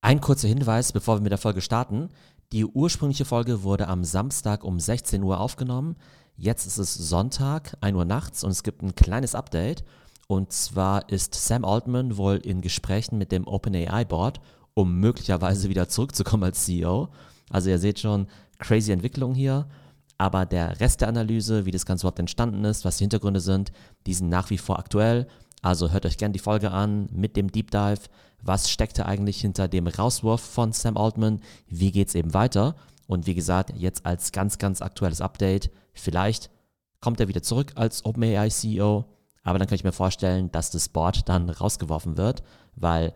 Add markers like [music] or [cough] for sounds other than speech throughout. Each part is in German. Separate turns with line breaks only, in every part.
Ein kurzer Hinweis, bevor wir mit der Folge starten. Die ursprüngliche Folge wurde am Samstag um 16 Uhr aufgenommen. Jetzt ist es Sonntag, 1 Uhr nachts und es gibt ein kleines Update. Und zwar ist Sam Altman wohl in Gesprächen mit dem OpenAI Board, um möglicherweise wieder zurückzukommen als CEO. Also ihr seht schon, crazy Entwicklung hier. Aber der Rest der Analyse, wie das Ganze überhaupt entstanden ist, was die Hintergründe sind, die sind nach wie vor aktuell. Also hört euch gerne die Folge an mit dem Deep Dive. Was steckte eigentlich hinter dem Rauswurf von Sam Altman? Wie geht es eben weiter? Und wie gesagt, jetzt als ganz, ganz aktuelles Update. Vielleicht kommt er wieder zurück als OpenAI CEO, aber dann kann ich mir vorstellen, dass das Board dann rausgeworfen wird, weil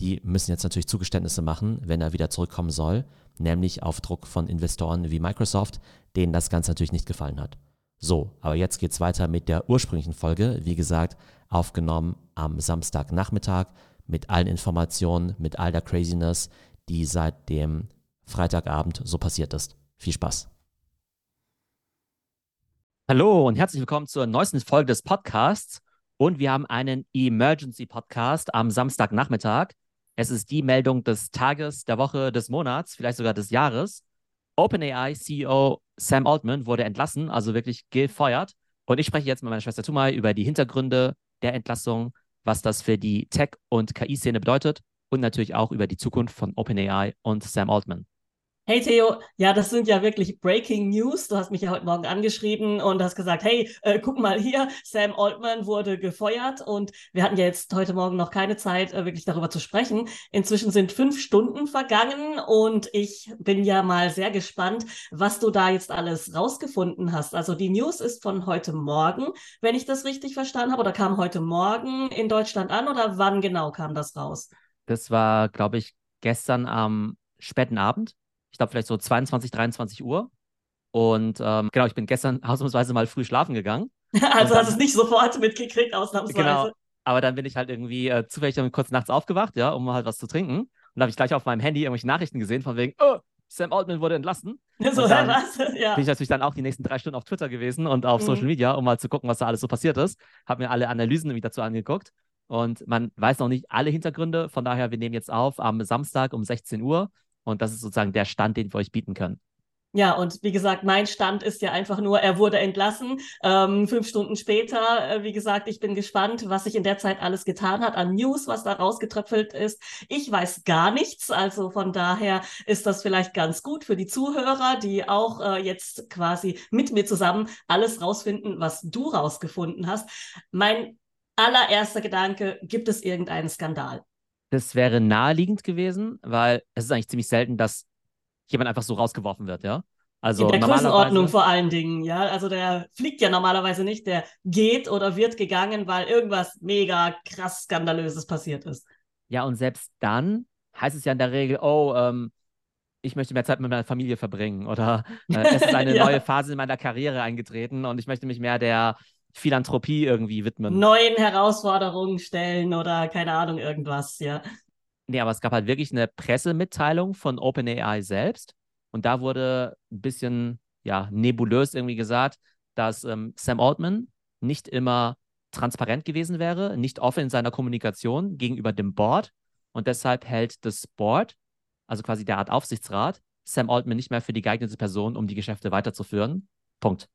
die müssen jetzt natürlich Zugeständnisse machen, wenn er wieder zurückkommen soll, nämlich auf Druck von Investoren wie Microsoft, denen das Ganze natürlich nicht gefallen hat. So, aber jetzt geht es weiter mit der ursprünglichen Folge. Wie gesagt, aufgenommen am Samstagnachmittag mit allen Informationen, mit all der Craziness, die seit dem Freitagabend so passiert ist. Viel Spaß. Hallo und herzlich willkommen zur neuesten Folge des Podcasts. Und wir haben einen Emergency Podcast am Samstagnachmittag. Es ist die Meldung des Tages, der Woche, des Monats, vielleicht sogar des Jahres. OpenAI CEO Sam Altman wurde entlassen, also wirklich gefeuert. Und ich spreche jetzt mit meiner Schwester Tumai über die Hintergründe der Entlassung, was das für die Tech- und KI-Szene bedeutet und natürlich auch über die Zukunft von OpenAI und Sam Altman.
Hey Theo, ja, das sind ja wirklich Breaking News. Du hast mich ja heute Morgen angeschrieben und hast gesagt, hey, äh, guck mal hier, Sam Altman wurde gefeuert und wir hatten ja jetzt heute Morgen noch keine Zeit, äh, wirklich darüber zu sprechen. Inzwischen sind fünf Stunden vergangen und ich bin ja mal sehr gespannt, was du da jetzt alles rausgefunden hast. Also die News ist von heute Morgen, wenn ich das richtig verstanden habe, oder kam heute Morgen in Deutschland an oder wann genau kam das raus?
Das war, glaube ich, gestern am späten Abend ich glaube vielleicht so 22, 23 Uhr. Und ähm, genau, ich bin gestern [laughs] ausnahmsweise mal früh schlafen gegangen. [laughs]
also hast du es nicht sofort mitgekriegt, ausnahmsweise. Genau,
aber dann bin ich halt irgendwie äh, zufällig dann kurz nachts aufgewacht, ja, um halt was zu trinken. Und da habe ich gleich auf meinem Handy irgendwelche Nachrichten gesehen, von wegen, oh, Sam Altman wurde entlassen. [laughs]
So, dann was?
Ja. Bin ich natürlich dann auch die nächsten drei Stunden auf Twitter gewesen und auf mhm. Social Media, um mal zu gucken, was da alles so passiert ist. Habe mir alle Analysen wieder dazu angeguckt. Und man weiß noch nicht alle Hintergründe. Von daher, wir nehmen jetzt auf am Samstag um 16 Uhr. Und das ist sozusagen der Stand, den wir euch bieten können.
Ja, und wie gesagt, mein Stand ist ja einfach nur, er wurde entlassen. Ähm, fünf Stunden später, äh, wie gesagt, ich bin gespannt, was sich in der Zeit alles getan hat an News, was da rausgetröpfelt ist. Ich weiß gar nichts, also von daher ist das vielleicht ganz gut für die Zuhörer, die auch äh, jetzt quasi mit mir zusammen alles rausfinden, was du rausgefunden hast. Mein allererster Gedanke, gibt es irgendeinen Skandal?
Das wäre naheliegend gewesen, weil es ist eigentlich ziemlich selten, dass jemand einfach so rausgeworfen wird, ja.
Also in der Größenordnung vor allen Dingen, ja. Also der fliegt ja normalerweise nicht, der geht oder wird gegangen, weil irgendwas mega krass Skandalöses passiert ist.
Ja, und selbst dann heißt es ja in der Regel, oh, ähm, ich möchte mehr Zeit mit meiner Familie verbringen oder [laughs] äh, es ist eine ja. neue Phase in meiner Karriere eingetreten und ich möchte mich mehr der Philanthropie irgendwie widmen.
Neuen Herausforderungen stellen oder keine Ahnung, irgendwas, ja.
Nee, aber es gab halt wirklich eine Pressemitteilung von OpenAI selbst. Und da wurde ein bisschen, ja, nebulös irgendwie gesagt, dass ähm, Sam Altman nicht immer transparent gewesen wäre, nicht offen in seiner Kommunikation gegenüber dem Board. Und deshalb hält das Board, also quasi der Art Aufsichtsrat, Sam Altman nicht mehr für die geeignete Person, um die Geschäfte weiterzuführen. Punkt.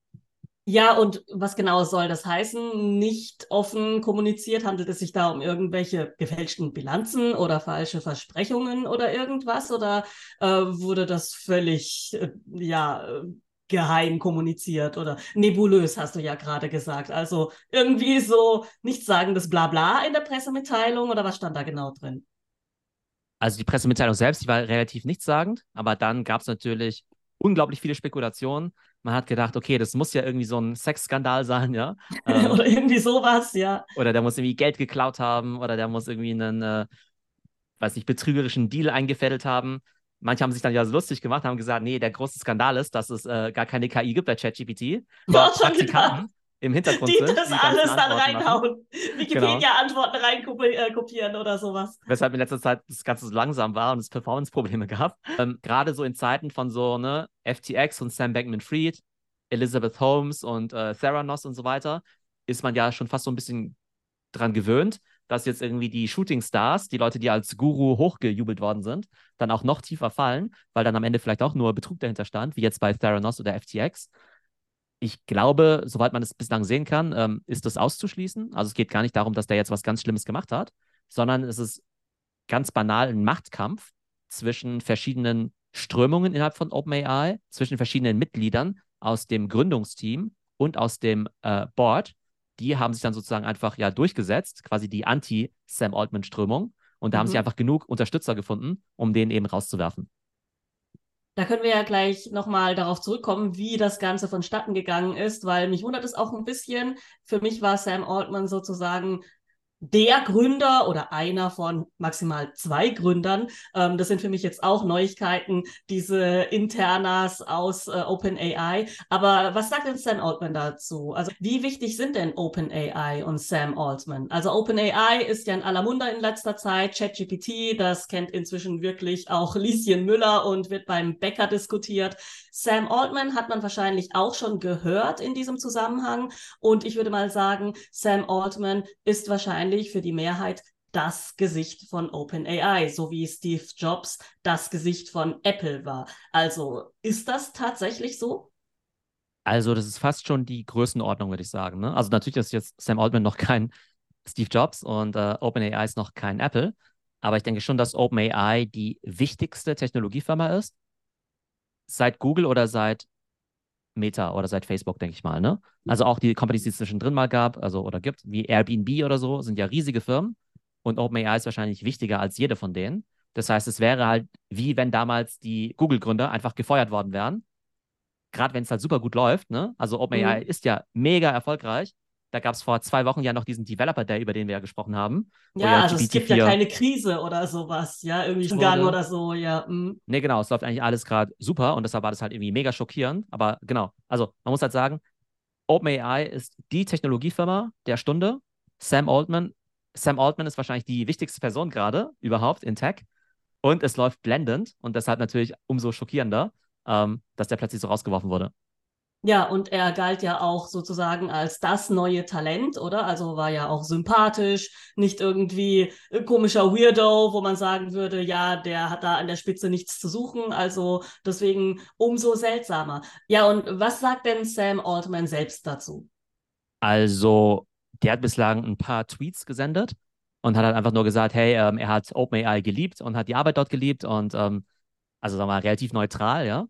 Ja, und was genau soll das heißen? Nicht offen kommuniziert? Handelt es sich da um irgendwelche gefälschten Bilanzen oder falsche Versprechungen oder irgendwas? Oder äh, wurde das völlig, äh, ja, geheim kommuniziert oder nebulös, hast du ja gerade gesagt. Also irgendwie so nichtsagendes Blabla in der Pressemitteilung oder was stand da genau drin?
Also die Pressemitteilung selbst, die war relativ nichtssagend, aber dann gab es natürlich unglaublich viele Spekulationen. Man hat gedacht, okay, das muss ja irgendwie so ein Sexskandal sein, ja. [laughs]
Ähm, oder irgendwie sowas, ja.
Oder der muss irgendwie Geld geklaut haben oder der muss irgendwie einen, äh, weiß nicht, betrügerischen Deal eingefädelt haben. Manche haben sich dann ja so lustig gemacht, haben gesagt, nee, der große Skandal ist, dass es äh, gar keine KI gibt bei ChatGPT. [laughs] Praktikanten, im Hintergrund
die
sind.
Das die alles dann reinhauen. Wikipedia-Antworten genau. reinkopieren äh, oder sowas.
Weshalb in letzter Zeit das Ganze so langsam war und es Performance-Probleme [laughs] gab. Ähm, Gerade so in Zeiten von so ne, FTX und Sam Bankman-Fried, Elizabeth Holmes und äh, Theranos und so weiter, ist man ja schon fast so ein bisschen dran gewöhnt, dass jetzt irgendwie die Shooting Stars, die Leute, die als Guru hochgejubelt worden sind, dann auch noch tiefer fallen, weil dann am Ende vielleicht auch nur Betrug dahinter stand, wie jetzt bei Theranos oder FTX. Ich glaube, soweit man es bislang sehen kann, ähm, ist das auszuschließen. Also es geht gar nicht darum, dass der jetzt was ganz Schlimmes gemacht hat, sondern es ist ganz banal ein Machtkampf zwischen verschiedenen Strömungen innerhalb von OpenAI, zwischen verschiedenen Mitgliedern aus dem Gründungsteam und aus dem äh, Board. Die haben sich dann sozusagen einfach ja durchgesetzt, quasi die Anti-Sam Altman-Strömung. Und da mhm. haben sie einfach genug Unterstützer gefunden, um den eben rauszuwerfen.
Da können wir ja gleich nochmal darauf zurückkommen, wie das Ganze vonstatten gegangen ist, weil mich wundert es auch ein bisschen. Für mich war Sam Altman sozusagen der Gründer oder einer von maximal zwei Gründern. Ähm, das sind für mich jetzt auch Neuigkeiten, diese Internas aus äh, OpenAI. Aber was sagt denn Sam Altman dazu? Also wie wichtig sind denn OpenAI und Sam Altman? Also OpenAI ist ja in aller Munde in letzter Zeit. ChatGPT, das kennt inzwischen wirklich auch Lieschen Müller und wird beim Bäcker diskutiert. Sam Altman hat man wahrscheinlich auch schon gehört in diesem Zusammenhang. Und ich würde mal sagen, Sam Altman ist wahrscheinlich für die Mehrheit das Gesicht von OpenAI, so wie Steve Jobs das Gesicht von Apple war. Also ist das tatsächlich so?
Also, das ist fast schon die Größenordnung, würde ich sagen. Ne? Also, natürlich ist jetzt Sam Altman noch kein Steve Jobs und äh, OpenAI ist noch kein Apple. Aber ich denke schon, dass OpenAI die wichtigste Technologiefirma ist seit Google oder seit Meta oder seit Facebook, denke ich mal. Ne? Also auch die Companies, die es zwischendrin mal gab, also oder gibt, wie Airbnb oder so, sind ja riesige Firmen und OpenAI ist wahrscheinlich wichtiger als jede von denen. Das heißt, es wäre halt wie wenn damals die Google-Gründer einfach gefeuert worden wären. Gerade wenn es halt super gut läuft. Ne? Also OpenAI mhm. ist ja mega erfolgreich da gab es vor zwei Wochen ja noch diesen Developer Day, über den wir ja gesprochen haben.
Ja, ja also es gibt ja keine Krise oder sowas, ja, irgendwie Gang oder so, ja. Mm.
Nee, genau, es läuft eigentlich alles gerade super und deshalb war das halt irgendwie mega schockierend. Aber genau, also man muss halt sagen, OpenAI ist die Technologiefirma der Stunde. Sam Altman, Sam Altman ist wahrscheinlich die wichtigste Person gerade überhaupt in Tech. Und es läuft blendend und deshalb natürlich umso schockierender, ähm, dass der plötzlich so rausgeworfen wurde.
Ja, und er galt ja auch sozusagen als das neue Talent, oder? Also war ja auch sympathisch, nicht irgendwie komischer Weirdo, wo man sagen würde, ja, der hat da an der Spitze nichts zu suchen. Also deswegen umso seltsamer. Ja, und was sagt denn Sam Altman selbst dazu?
Also, der hat bislang ein paar Tweets gesendet und hat halt einfach nur gesagt, hey, ähm, er hat OpenAI geliebt und hat die Arbeit dort geliebt und ähm, also sagen wir mal relativ neutral, ja.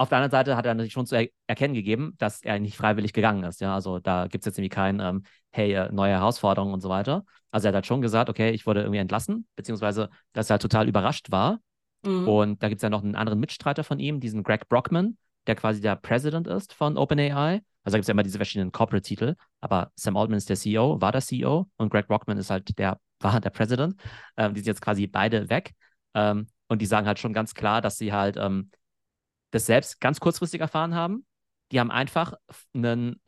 Auf der anderen Seite hat er natürlich schon zu er erkennen gegeben, dass er nicht freiwillig gegangen ist. Ja, also da gibt es jetzt irgendwie kein, ähm, hey, äh, neue Herausforderungen und so weiter. Also er hat halt schon gesagt, okay, ich wurde irgendwie entlassen, beziehungsweise, dass er halt total überrascht war. Mhm. Und da gibt es ja noch einen anderen Mitstreiter von ihm, diesen Greg Brockman, der quasi der President ist von OpenAI. Also da gibt es ja immer diese verschiedenen Corporate-Titel, aber Sam Altman ist der CEO, war der CEO und Greg Brockman ist halt der, [laughs] war der President. Ähm, die sind jetzt quasi beide weg. Ähm, und die sagen halt schon ganz klar, dass sie halt ähm, das selbst ganz kurzfristig erfahren haben. Die haben einfach einen,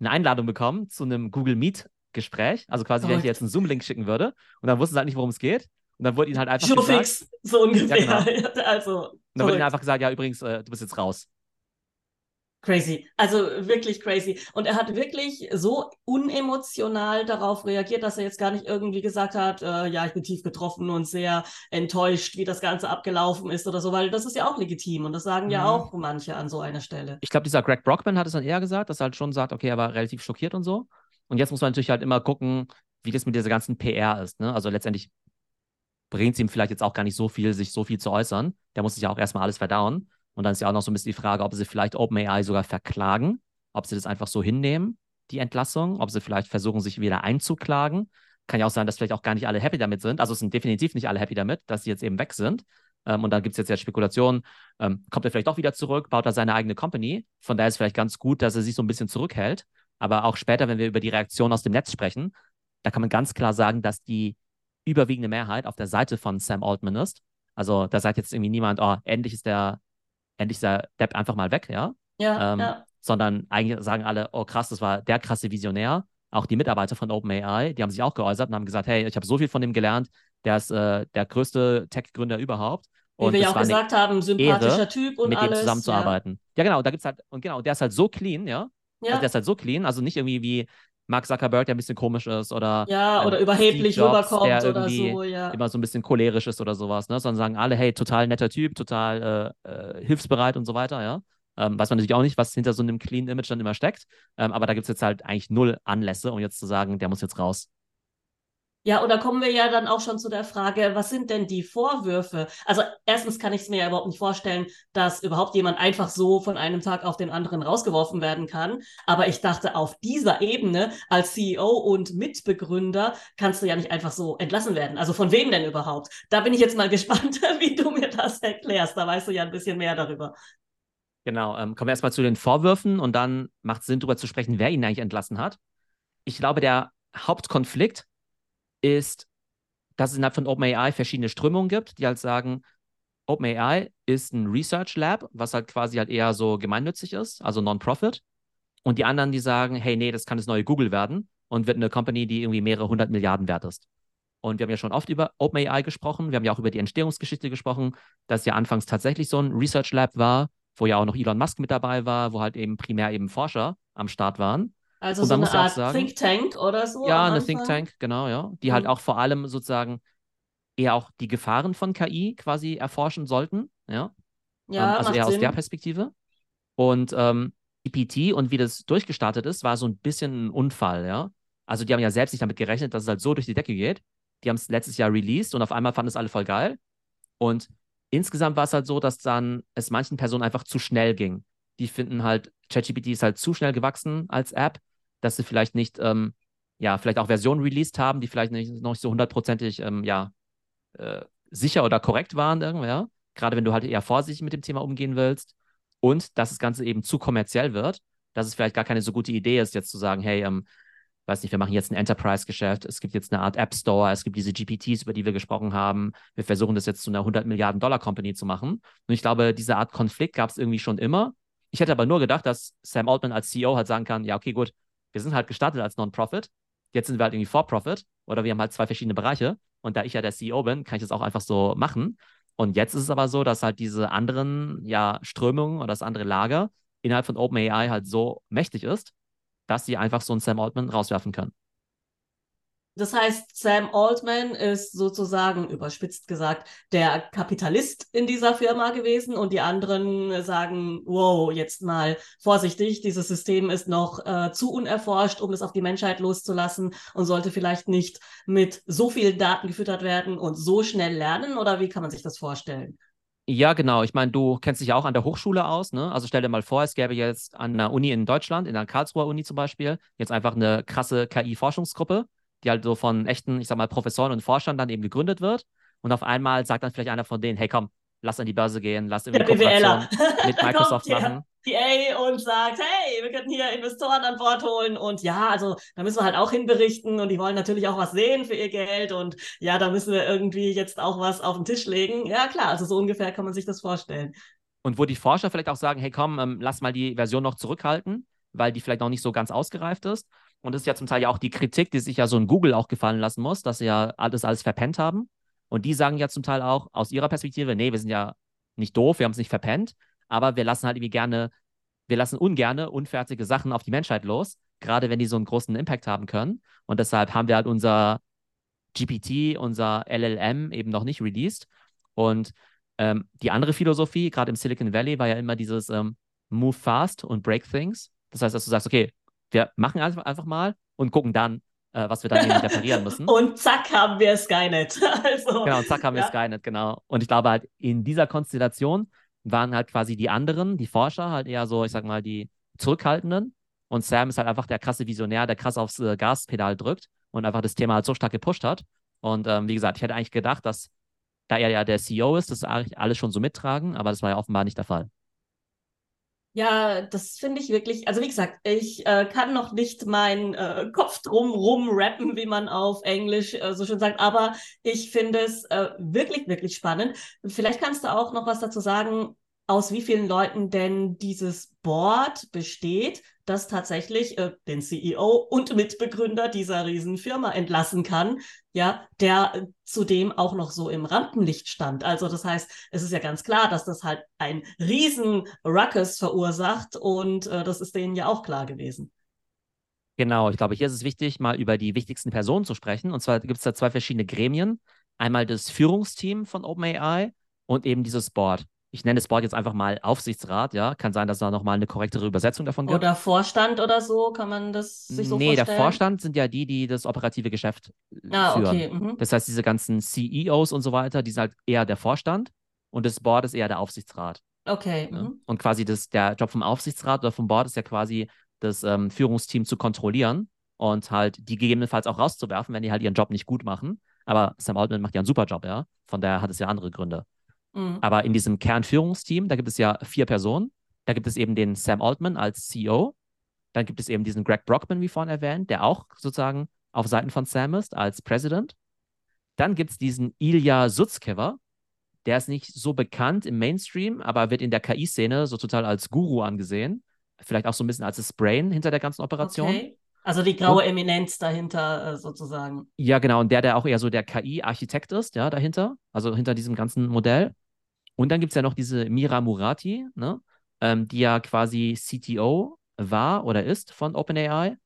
eine Einladung bekommen zu einem Google Meet Gespräch, also quasi, wenn ich jetzt einen Zoom-Link schicken würde und dann wussten sie halt nicht, worum es geht. Und dann wurde ihnen halt einfach
Showfix, gesagt, so ungefähr. Ja,
genau. [laughs] also, und dann wurde ihnen einfach gesagt, ja, übrigens, äh, du bist jetzt raus.
Crazy, also wirklich crazy. Und er hat wirklich so unemotional darauf reagiert, dass er jetzt gar nicht irgendwie gesagt hat, äh, ja, ich bin tief getroffen und sehr enttäuscht, wie das Ganze abgelaufen ist oder so, weil das ist ja auch legitim und das sagen ja, ja mhm. auch manche an so einer Stelle.
Ich glaube, dieser Greg Brockman hat es dann eher gesagt, dass er halt schon sagt, okay, er war relativ schockiert und so. Und jetzt muss man natürlich halt immer gucken, wie das mit dieser ganzen PR ist. Ne? Also letztendlich bringt es ihm vielleicht jetzt auch gar nicht so viel, sich so viel zu äußern. Der muss sich ja auch erstmal alles verdauen. Und dann ist ja auch noch so ein bisschen die Frage, ob sie vielleicht OpenAI sogar verklagen, ob sie das einfach so hinnehmen, die Entlassung, ob sie vielleicht versuchen, sich wieder einzuklagen. Kann ja auch sein, dass vielleicht auch gar nicht alle happy damit sind. Also es sind definitiv nicht alle happy damit, dass sie jetzt eben weg sind. Ähm, und dann gibt es jetzt ja Spekulationen, ähm, kommt er vielleicht doch wieder zurück, baut er seine eigene Company. Von daher ist es vielleicht ganz gut, dass er sich so ein bisschen zurückhält. Aber auch später, wenn wir über die Reaktion aus dem Netz sprechen, da kann man ganz klar sagen, dass die überwiegende Mehrheit auf der Seite von Sam Altman ist. Also da sagt jetzt irgendwie niemand, oh, endlich ist der endlich der Depp einfach mal weg, ja?
Ja, ähm, ja.
Sondern eigentlich sagen alle, oh krass, das war der krasse Visionär. Auch die Mitarbeiter von OpenAI, die haben sich auch geäußert und haben gesagt, hey, ich habe so viel von ihm gelernt, der ist äh, der größte Tech-Gründer überhaupt.
Wie und wir ja auch gesagt haben, sympathischer Ehre, Typ und
mit
alles.
dem zusammenzuarbeiten. Ja. ja, genau, da gibt es halt, und genau, der ist halt so clean, ja. Ja. Also der ist halt so clean, also nicht irgendwie wie Mark Zuckerberg, der ein bisschen komisch ist oder
ja,
ähm,
oder überheblich
Steve Jobs,
rüberkommt
der
oder so, ja.
immer so ein bisschen cholerisch ist oder sowas, ne? Sondern sagen alle, hey, total netter Typ, total äh, äh, hilfsbereit und so weiter, ja. Ähm, weiß man natürlich auch nicht, was hinter so einem clean Image dann immer steckt. Ähm, aber da gibt es jetzt halt eigentlich null Anlässe, um jetzt zu sagen, der muss jetzt raus.
Ja, und da kommen wir ja dann auch schon zu der Frage, was sind denn die Vorwürfe? Also erstens kann ich es mir ja überhaupt nicht vorstellen, dass überhaupt jemand einfach so von einem Tag auf den anderen rausgeworfen werden kann. Aber ich dachte, auf dieser Ebene als CEO und Mitbegründer kannst du ja nicht einfach so entlassen werden. Also von wem denn überhaupt? Da bin ich jetzt mal [laughs] gespannt, wie du mir das erklärst. Da weißt du ja ein bisschen mehr darüber.
Genau, ähm, kommen wir erstmal zu den Vorwürfen und dann macht es Sinn, darüber zu sprechen, wer ihn eigentlich entlassen hat. Ich glaube, der Hauptkonflikt ist, dass es innerhalb von OpenAI verschiedene Strömungen gibt, die halt sagen, OpenAI ist ein Research Lab, was halt quasi halt eher so gemeinnützig ist, also Non-Profit. Und die anderen, die sagen, hey, nee, das kann das neue Google werden und wird eine Company, die irgendwie mehrere hundert Milliarden wert ist. Und wir haben ja schon oft über OpenAI gesprochen, wir haben ja auch über die Entstehungsgeschichte gesprochen, dass ja anfangs tatsächlich so ein Research Lab war, wo ja auch noch Elon Musk mit dabei war, wo halt eben primär eben Forscher am Start waren.
Also so eine Art sagen, Think Tank oder so?
Ja, eine Think Tank, genau, ja. Die mhm. halt auch vor allem sozusagen eher auch die Gefahren von KI quasi erforschen sollten, ja. Ja, ähm, also eher Sinn. aus der Perspektive. Und ähm, EPT und wie das durchgestartet ist, war so ein bisschen ein Unfall, ja. Also die haben ja selbst nicht damit gerechnet, dass es halt so durch die Decke geht. Die haben es letztes Jahr released und auf einmal fanden es alle voll geil. Und insgesamt war es halt so, dass dann es manchen Personen einfach zu schnell ging. Die finden halt, ChatGPT ist halt zu schnell gewachsen als App dass sie vielleicht nicht, ähm, ja, vielleicht auch Versionen released haben, die vielleicht nicht, noch nicht so hundertprozentig, ähm, ja, äh, sicher oder korrekt waren, irgendwie, ja. Gerade wenn du halt eher vorsichtig mit dem Thema umgehen willst. Und dass das Ganze eben zu kommerziell wird, dass es vielleicht gar keine so gute Idee ist, jetzt zu sagen, hey, ähm, weiß nicht, wir machen jetzt ein Enterprise-Geschäft, es gibt jetzt eine Art App Store, es gibt diese GPTs, über die wir gesprochen haben, wir versuchen das jetzt zu einer 100 Milliarden Dollar Company zu machen. Und ich glaube, diese Art Konflikt gab es irgendwie schon immer. Ich hätte aber nur gedacht, dass Sam Altman als CEO halt sagen kann, ja, okay, gut, wir sind halt gestartet als Non-Profit. Jetzt sind wir halt irgendwie For-Profit oder wir haben halt zwei verschiedene Bereiche. Und da ich ja der CEO bin, kann ich das auch einfach so machen. Und jetzt ist es aber so, dass halt diese anderen ja, Strömungen oder das andere Lager innerhalb von OpenAI halt so mächtig ist, dass sie einfach so einen Sam Altman rauswerfen können.
Das heißt, Sam Altman ist sozusagen, überspitzt gesagt, der Kapitalist in dieser Firma gewesen und die anderen sagen, wow, jetzt mal vorsichtig, dieses System ist noch äh, zu unerforscht, um es auf die Menschheit loszulassen und sollte vielleicht nicht mit so vielen Daten gefüttert werden und so schnell lernen oder wie kann man sich das vorstellen?
Ja, genau. Ich meine, du kennst dich ja auch an der Hochschule aus, ne? Also stell dir mal vor, es gäbe jetzt an einer Uni in Deutschland, in der Karlsruher Uni zum Beispiel, jetzt einfach eine krasse KI-Forschungsgruppe die halt so von echten, ich sag mal, Professoren und Forschern dann eben gegründet wird. Und auf einmal sagt dann vielleicht einer von denen, hey komm, lass an die Börse gehen, lass irgendwie Kooperation [laughs] mit Microsoft machen.
PA und sagt, hey, wir könnten hier Investoren an Bord holen und ja, also da müssen wir halt auch hinberichten und die wollen natürlich auch was sehen für ihr Geld und ja, da müssen wir irgendwie jetzt auch was auf den Tisch legen. Ja, klar, also so ungefähr kann man sich das vorstellen.
Und wo die Forscher vielleicht auch sagen, hey, komm, ähm, lass mal die Version noch zurückhalten, weil die vielleicht noch nicht so ganz ausgereift ist. Und das ist ja zum Teil ja auch die Kritik, die sich ja so in Google auch gefallen lassen muss, dass sie ja alles, alles verpennt haben. Und die sagen ja zum Teil auch aus ihrer Perspektive, nee, wir sind ja nicht doof, wir haben es nicht verpennt, aber wir lassen halt irgendwie gerne, wir lassen ungerne unfertige Sachen auf die Menschheit los, gerade wenn die so einen großen Impact haben können. Und deshalb haben wir halt unser GPT, unser LLM eben noch nicht released. Und ähm, die andere Philosophie, gerade im Silicon Valley, war ja immer dieses ähm, Move fast und break things. Das heißt, dass du sagst, okay, wir machen einfach, mal und gucken dann, äh, was wir dann eben reparieren müssen. [laughs]
und zack haben wir Skynet. [laughs] also,
genau, und zack haben ja. wir Skynet, genau. Und ich glaube halt, in dieser Konstellation waren halt quasi die anderen, die Forscher, halt eher so, ich sag mal, die Zurückhaltenden. Und Sam ist halt einfach der krasse Visionär, der krass aufs äh, Gaspedal drückt und einfach das Thema halt so stark gepusht hat. Und ähm, wie gesagt, ich hätte eigentlich gedacht, dass da er ja der CEO ist, das eigentlich alles schon so mittragen, aber das war ja offenbar nicht der Fall.
Ja, das finde ich wirklich, also wie gesagt, ich äh, kann noch nicht meinen äh, Kopf drum rum rappen, wie man auf Englisch äh, so schön sagt, aber ich finde es äh, wirklich, wirklich spannend. Vielleicht kannst du auch noch was dazu sagen, aus wie vielen Leuten denn dieses Board besteht, das tatsächlich äh, den CEO und Mitbegründer dieser Riesenfirma entlassen kann, ja, der äh, zudem auch noch so im Rampenlicht stand. Also das heißt, es ist ja ganz klar, dass das halt ein riesen Ruckus verursacht und äh, das ist denen ja auch klar gewesen.
Genau, ich glaube, hier ist es wichtig, mal über die wichtigsten Personen zu sprechen. Und zwar gibt es da zwei verschiedene Gremien. Einmal das Führungsteam von OpenAI und eben dieses Board. Ich nenne das Board jetzt einfach mal Aufsichtsrat, ja. Kann sein, dass da nochmal eine korrektere Übersetzung davon gibt.
Oder Vorstand oder so, kann man das sich so nee, vorstellen? Nee,
der Vorstand sind ja die, die das operative Geschäft äh, ah, führen. Okay. Mhm. Das heißt, diese ganzen CEOs und so weiter, die sind halt eher der Vorstand und das Board ist eher der Aufsichtsrat.
Okay. Mhm.
Und quasi das, der Job vom Aufsichtsrat oder vom Board ist ja quasi das ähm, Führungsteam zu kontrollieren und halt die gegebenenfalls auch rauszuwerfen, wenn die halt ihren Job nicht gut machen. Aber Sam Altman macht ja einen super Job, ja. Von daher hat es ja andere Gründe. Mhm. Aber in diesem Kernführungsteam, da gibt es ja vier Personen. Da gibt es eben den Sam Altman als CEO. Dann gibt es eben diesen Greg Brockman, wie vorhin erwähnt, der auch sozusagen auf Seiten von Sam ist als President. Dann gibt es diesen Ilya Sutzkever, der ist nicht so bekannt im Mainstream, aber wird in der KI-Szene so total als Guru angesehen. Vielleicht auch so ein bisschen als das Brain hinter der ganzen Operation. Okay.
Also die graue und, Eminenz dahinter äh, sozusagen.
Ja, genau. Und der, der auch eher so der KI-Architekt ist, ja, dahinter. Also hinter diesem ganzen Modell. Und dann gibt es ja noch diese Mira Murati, ne, ähm, die ja quasi CTO war oder ist von OpenAI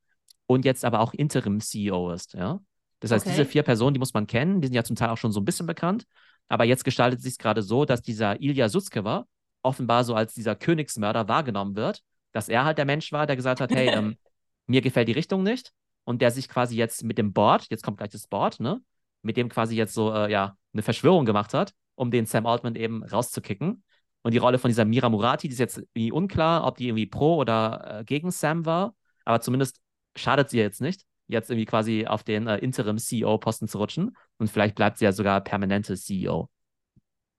und jetzt aber auch Interim-CEO ist, ja. Das heißt, okay. diese vier Personen, die muss man kennen, die sind ja zum Teil auch schon so ein bisschen bekannt. Aber jetzt gestaltet sich es gerade so, dass dieser Ilya Sutskever offenbar so als dieser Königsmörder wahrgenommen wird, dass er halt der Mensch war, der gesagt hat, hey, ähm, [laughs] mir gefällt die Richtung nicht. Und der sich quasi jetzt mit dem Board, jetzt kommt gleich das Board, ne, mit dem quasi jetzt so, äh, ja, eine Verschwörung gemacht hat, um den Sam Altman eben rauszukicken. Und die Rolle von dieser Mira Murati, die ist jetzt irgendwie unklar, ob die irgendwie pro oder äh, gegen Sam war. Aber zumindest schadet sie jetzt nicht jetzt irgendwie quasi auf den äh, Interim-CEO-Posten zu rutschen. Und vielleicht bleibt sie ja sogar permanente CEO.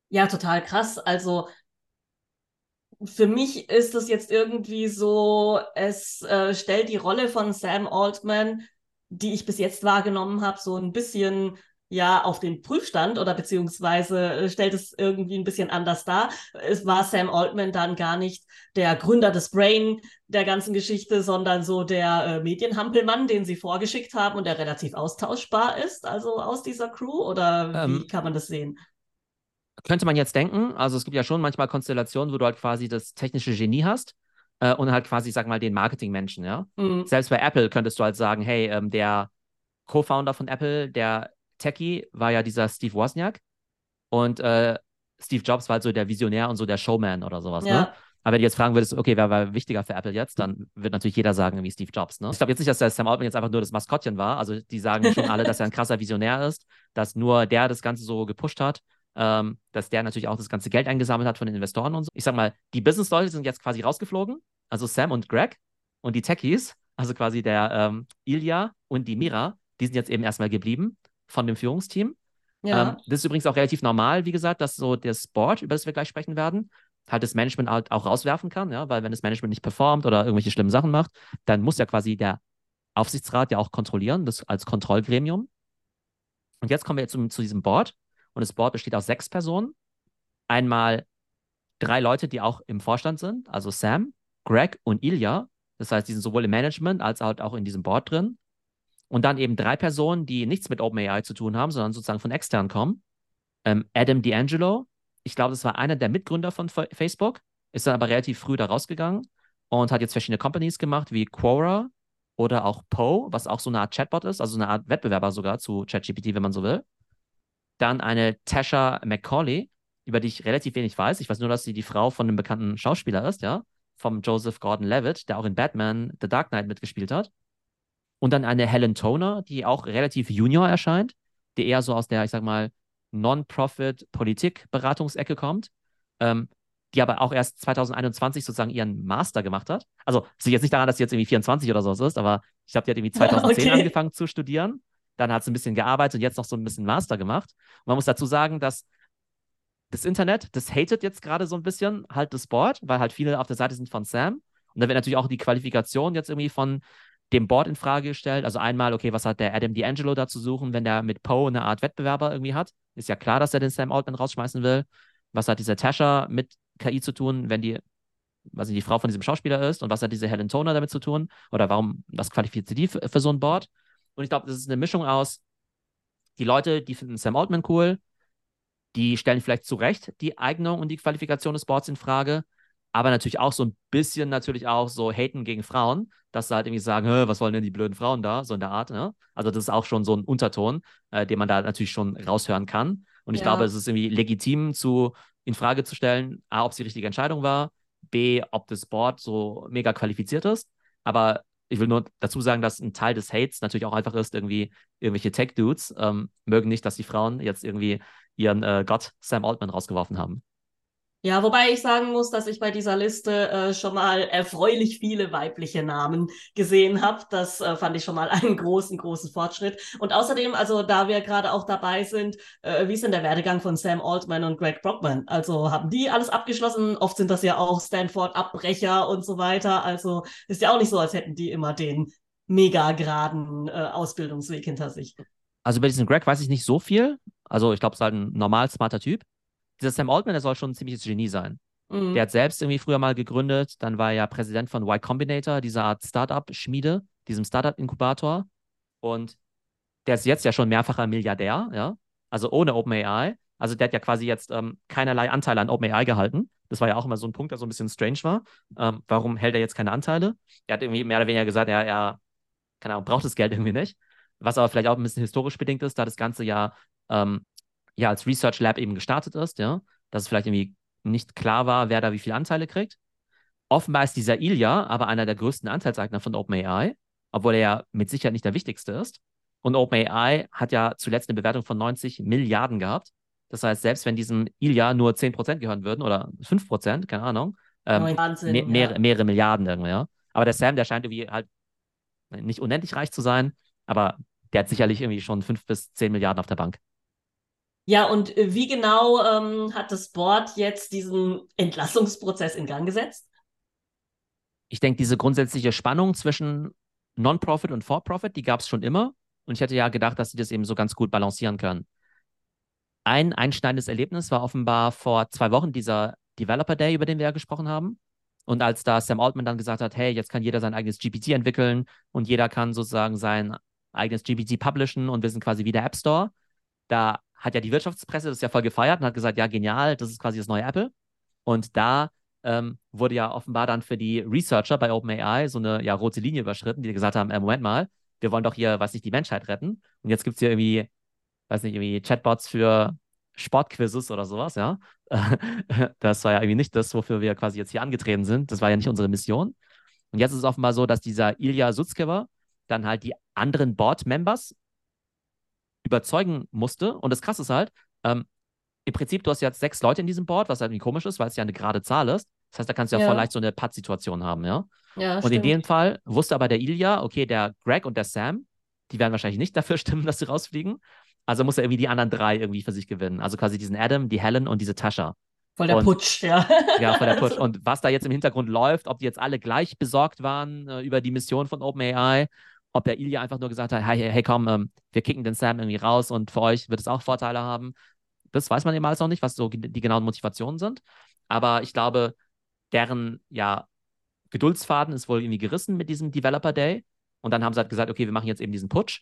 Ja, total krass. Also für mich ist es jetzt irgendwie so, es äh, stellt die Rolle von Sam Altman, die ich bis jetzt wahrgenommen habe, so ein bisschen ja auf den Prüfstand oder beziehungsweise äh, stellt es irgendwie ein bisschen anders dar. Es war Sam Altman dann gar nicht der Gründer des Brain der ganzen Geschichte, sondern so der äh, Medienhampelmann, den sie vorgeschickt haben und der relativ austauschbar ist, also aus dieser Crew oder ähm, wie kann man das sehen?
Könnte man jetzt denken. Also es gibt ja schon manchmal Konstellationen, wo du halt quasi das technische Genie hast äh, und halt quasi, sag mal, den Marketingmenschen, ja. Mhm. Selbst bei Apple könntest du halt sagen, hey, ähm, der Co-Founder von Apple, der Techie war ja dieser Steve Wozniak und äh, Steve Jobs war halt so der Visionär und so der Showman oder sowas. Ne? Ja. Ne? Aber wenn du jetzt fragen würdest, okay, wer war wichtiger für Apple jetzt, dann wird natürlich jeder sagen, wie Steve Jobs. Ne? Ich glaube jetzt nicht, dass der Sam Altman jetzt einfach nur das Maskottchen war. Also die sagen schon alle, dass er ein krasser Visionär ist, dass nur der das Ganze so gepusht hat. Ähm, dass der natürlich auch das ganze Geld eingesammelt hat von den Investoren und so. Ich sag mal, die Business-Leute sind jetzt quasi rausgeflogen, also Sam und Greg und die Techies, also quasi der ähm, Ilya und die Mira, die sind jetzt eben erstmal geblieben von dem Führungsteam. Ja. Ähm, das ist übrigens auch relativ normal, wie gesagt, dass so das Board, über das wir gleich sprechen werden, halt das Management halt auch rauswerfen kann, ja, weil wenn das Management nicht performt oder irgendwelche schlimmen Sachen macht, dann muss ja quasi der Aufsichtsrat ja auch kontrollieren, das als Kontrollgremium. Und jetzt kommen wir jetzt zu, zu diesem Board. Und das Board besteht aus sechs Personen. Einmal drei Leute, die auch im Vorstand sind, also Sam, Greg und Ilya. Das heißt, die sind sowohl im Management als halt auch in diesem Board drin. Und dann eben drei Personen, die nichts mit OpenAI zu tun haben, sondern sozusagen von extern kommen. Ähm, Adam D'Angelo, ich glaube, das war einer der Mitgründer von Facebook, ist dann aber relativ früh da rausgegangen und hat jetzt verschiedene Companies gemacht, wie Quora oder auch Poe, was auch so eine Art Chatbot ist, also eine Art Wettbewerber sogar zu ChatGPT, wenn man so will. Dann eine Tasha McCauley, über die ich relativ wenig weiß. Ich weiß nur, dass sie die Frau von einem bekannten Schauspieler ist, ja, vom Joseph Gordon-Levitt, der auch in Batman The Dark Knight mitgespielt hat. Und dann eine Helen Toner, die auch relativ junior erscheint, die eher so aus der, ich sag mal, Non-Profit-Politik-Beratungsecke kommt, ähm, die aber auch erst 2021 sozusagen ihren Master gemacht hat. Also, es liegt jetzt nicht daran, dass sie jetzt irgendwie 24 oder so ist, aber ich glaube, die hat irgendwie [laughs] 2010 okay. angefangen zu studieren. Dann hat sie ein bisschen gearbeitet und jetzt noch so ein bisschen Master gemacht. Und man muss dazu sagen, dass das Internet, das hatet jetzt gerade so ein bisschen halt das Board, weil halt viele auf der Seite sind von Sam. Und da wird natürlich auch die Qualifikation jetzt irgendwie von dem Board in Frage gestellt. Also einmal, okay, was hat der Adam D'Angelo da zu suchen, wenn der mit Poe eine Art Wettbewerber irgendwie hat? Ist ja klar, dass er den Sam Altman rausschmeißen will. Was hat diese Tasha mit KI zu tun, wenn die, was die Frau von diesem Schauspieler ist? Und was hat diese Helen Toner damit zu tun? Oder warum, was qualifiziert die für, für so ein Board? Und ich glaube, das ist eine Mischung aus, die Leute, die finden Sam Altman cool, die stellen vielleicht zu Recht die Eignung und die Qualifikation des Boards in Frage, aber natürlich auch so ein bisschen natürlich auch so haten gegen Frauen, dass sie halt irgendwie sagen, was wollen denn die blöden Frauen da, so in der Art. Ne? Also das ist auch schon so ein Unterton, äh, den man da natürlich schon raushören kann. Und ich ja. glaube, es ist irgendwie legitim zu in Frage zu stellen, A, ob es die richtige Entscheidung war, B, ob das Board so mega qualifiziert ist. Aber ich will nur dazu sagen, dass ein Teil des Hates natürlich auch einfach ist, irgendwie irgendwelche Tech-Dudes ähm, mögen nicht, dass die Frauen jetzt irgendwie ihren äh, Gott Sam Altman rausgeworfen haben.
Ja, wobei ich sagen muss, dass ich bei dieser Liste äh, schon mal erfreulich viele weibliche Namen gesehen habe. Das äh, fand ich schon mal [laughs] einen großen, großen Fortschritt. Und außerdem, also da wir gerade auch dabei sind, äh, wie ist denn der Werdegang von Sam Altman und Greg Brockman? Also haben die alles abgeschlossen? Oft sind das ja auch Stanford-Abbrecher und so weiter. Also ist ja auch nicht so, als hätten die immer den mega geraden äh, Ausbildungsweg hinter sich.
Also bei diesem Greg weiß ich nicht so viel. Also ich glaube, es ist halt ein normal smarter Typ dieser Sam Altman, der soll schon ein ziemliches Genie sein. Mhm. Der hat selbst irgendwie früher mal gegründet, dann war er ja Präsident von Y Combinator, dieser Art Startup-Schmiede, diesem Startup-Inkubator. Und der ist jetzt ja schon mehrfacher Milliardär, ja, also ohne OpenAI. Also der hat ja quasi jetzt ähm, keinerlei Anteile an OpenAI gehalten. Das war ja auch immer so ein Punkt, der so ein bisschen strange war. Ähm, warum hält er jetzt keine Anteile? Er hat irgendwie mehr oder weniger gesagt, er, er keine Ahnung, braucht das Geld irgendwie nicht. Was aber vielleicht auch ein bisschen historisch bedingt ist, da das Ganze ja ähm, ja als Research Lab eben gestartet ist, ja, dass es vielleicht irgendwie nicht klar war, wer da wie viele Anteile kriegt. Offenbar ist dieser Ilya aber einer der größten Anteilseigner von OpenAI, obwohl er ja mit Sicherheit nicht der wichtigste ist. Und OpenAI hat ja zuletzt eine Bewertung von 90 Milliarden gehabt. Das heißt, selbst wenn diesem Ilya nur 10% gehören würden oder 5%, keine Ahnung, ähm, Wahnsinn, mehr, mehrere, ja. mehrere Milliarden irgendwie, ja. Aber der Sam, der scheint irgendwie halt nicht unendlich reich zu sein, aber der hat sicherlich irgendwie schon 5 bis 10 Milliarden auf der Bank.
Ja, und äh, wie genau ähm, hat das Board jetzt diesen Entlassungsprozess in Gang gesetzt?
Ich denke, diese grundsätzliche Spannung zwischen Non-Profit und For-Profit, die gab es schon immer. Und ich hätte ja gedacht, dass sie das eben so ganz gut balancieren können. Ein einschneidendes Erlebnis war offenbar vor zwei Wochen dieser Developer Day, über den wir ja gesprochen haben. Und als da Sam Altman dann gesagt hat, hey, jetzt kann jeder sein eigenes GPT entwickeln und jeder kann sozusagen sein eigenes GPT publishen und wir sind quasi wie der App Store, da hat ja die Wirtschaftspresse das ja voll gefeiert und hat gesagt, ja, genial, das ist quasi das neue Apple. Und da ähm, wurde ja offenbar dann für die Researcher bei OpenAI so eine ja, rote Linie überschritten, die gesagt haben, äh, Moment mal, wir wollen doch hier, weiß nicht, die Menschheit retten. Und jetzt gibt es hier irgendwie, weiß nicht, irgendwie Chatbots für Sportquizzes oder sowas, ja. [laughs] das war ja irgendwie nicht das, wofür wir quasi jetzt hier angetreten sind. Das war ja nicht unsere Mission. Und jetzt ist es offenbar so, dass dieser Ilya Sutskever dann halt die anderen Board-Members überzeugen musste. Und das Krasse ist halt, ähm, im Prinzip, du hast jetzt sechs Leute in diesem Board, was halt irgendwie komisch ist, weil es ja eine gerade Zahl ist. Das heißt, da kannst du ja, ja. voll leicht so eine Pattsituation haben, ja. ja und stimmt. in dem Fall wusste aber der Ilya, okay, der Greg und der Sam, die werden wahrscheinlich nicht [laughs] dafür stimmen, dass sie rausfliegen. Also muss er irgendwie die anderen drei irgendwie für sich gewinnen. Also quasi diesen Adam, die Helen und diese Tascha.
Voll der und, Putsch, ja. [laughs]
Ja, voll der Putsch. [laughs] Und was da jetzt im Hintergrund läuft, ob die jetzt alle gleich besorgt waren äh, über die Mission von OpenAI ob der Ilya einfach nur gesagt hat, hey, hey, komm, ähm, wir kicken den Sam irgendwie raus und für euch wird es auch Vorteile haben. Das weiß man eben alles noch nicht, was so die genauen Motivationen sind. Aber ich glaube, deren ja, Geduldsfaden ist wohl irgendwie gerissen mit diesem Developer Day. Und dann haben sie halt gesagt, okay, wir machen jetzt eben diesen Putsch.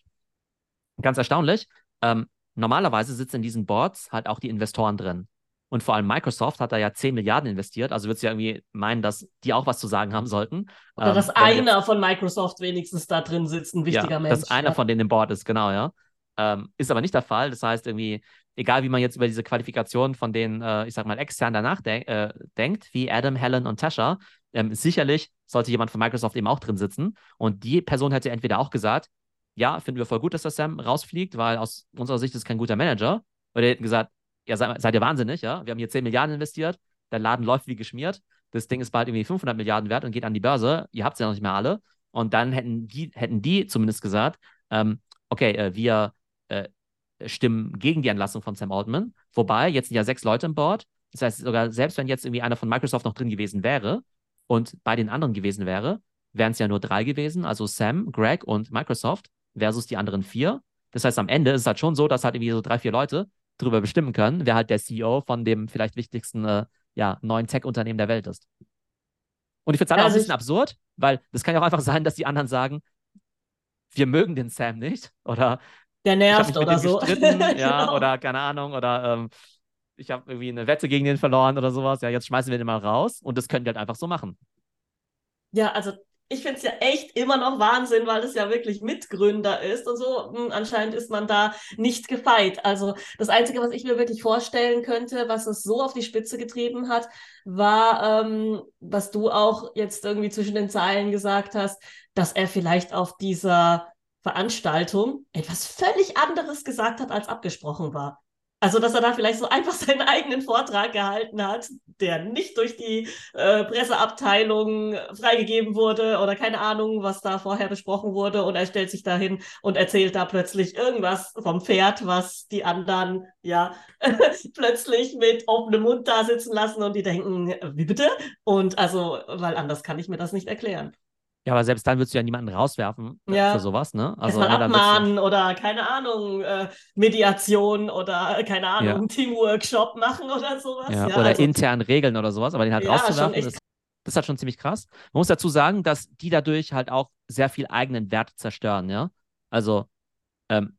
Ganz erstaunlich. Ähm, normalerweise sitzen in diesen Boards halt auch die Investoren drin. Und vor allem Microsoft hat da ja 10 Milliarden investiert. Also würdest du ja irgendwie meinen, dass die auch was zu sagen haben sollten.
Oder ähm, dass einer von Microsoft wenigstens da drin sitzt, ein wichtiger ja, Mensch.
Dass einer ja. von denen im Board ist, genau, ja. Ähm, ist aber nicht der Fall. Das heißt, irgendwie, egal wie man jetzt über diese Qualifikation von den, äh, ich sag mal, extern danach de äh, denkt, wie Adam, Helen und Tasha, ähm, sicherlich sollte jemand von Microsoft eben auch drin sitzen. Und die Person hätte entweder auch gesagt, ja, finden wir voll gut, dass der Sam rausfliegt, weil aus unserer Sicht ist kein guter Manager. Oder die hätten gesagt, ja, seid, seid ihr wahnsinnig, ja? Wir haben hier 10 Milliarden investiert, der Laden läuft wie geschmiert, das Ding ist bald irgendwie 500 Milliarden wert und geht an die Börse, ihr habt es ja noch nicht mehr alle. Und dann hätten die, hätten die zumindest gesagt, ähm, okay, äh, wir äh, stimmen gegen die Entlassung von Sam Altman. Wobei, jetzt sind ja sechs Leute im Board. Das heißt, sogar selbst wenn jetzt irgendwie einer von Microsoft noch drin gewesen wäre und bei den anderen gewesen wäre, wären es ja nur drei gewesen, also Sam, Greg und Microsoft versus die anderen vier. Das heißt, am Ende ist es halt schon so, dass halt irgendwie so drei, vier Leute darüber bestimmen können, wer halt der CEO von dem vielleicht wichtigsten äh, ja, neuen Tech-Unternehmen der Welt ist. Und ich finde es halt ja, auch ein also bisschen absurd, weil das kann ja auch einfach sein, dass die anderen sagen, wir mögen den Sam nicht oder
der nervt oder so. [laughs]
ja, genau. oder keine Ahnung, oder ähm, ich habe irgendwie eine Wette gegen den verloren oder sowas. Ja, jetzt schmeißen wir den mal raus und das können die halt einfach so machen.
Ja, also ich finde es ja echt immer noch Wahnsinn, weil es ja wirklich Mitgründer ist und so. Hm, anscheinend ist man da nicht gefeit. Also das Einzige, was ich mir wirklich vorstellen könnte, was es so auf die Spitze getrieben hat, war, ähm, was du auch jetzt irgendwie zwischen den Zeilen gesagt hast, dass er vielleicht auf dieser Veranstaltung etwas völlig anderes gesagt hat, als abgesprochen war. Also, dass er da vielleicht so einfach [laughs] seinen eigenen Vortrag gehalten hat, der nicht durch die äh, Presseabteilung freigegeben wurde oder keine Ahnung, was da vorher besprochen wurde. Und er stellt sich da hin und erzählt da plötzlich irgendwas vom Pferd, was die anderen ja [laughs] plötzlich mit offenem Mund da sitzen lassen und die denken, wie bitte? Und also, weil anders kann ich mir das nicht erklären.
Ja, aber selbst dann würdest du ja niemanden rauswerfen äh, ja. für sowas, ne?
Also Erstmal abmahnen oder keine Ahnung, äh, Mediation oder keine Ahnung, ja. Teamworkshop machen oder sowas.
Ja, ja oder also, intern regeln oder sowas, aber den halt rauszuwerfen, das, das ist halt schon ziemlich krass. Man muss dazu sagen, dass die dadurch halt auch sehr viel eigenen Wert zerstören, ja? Also, ähm,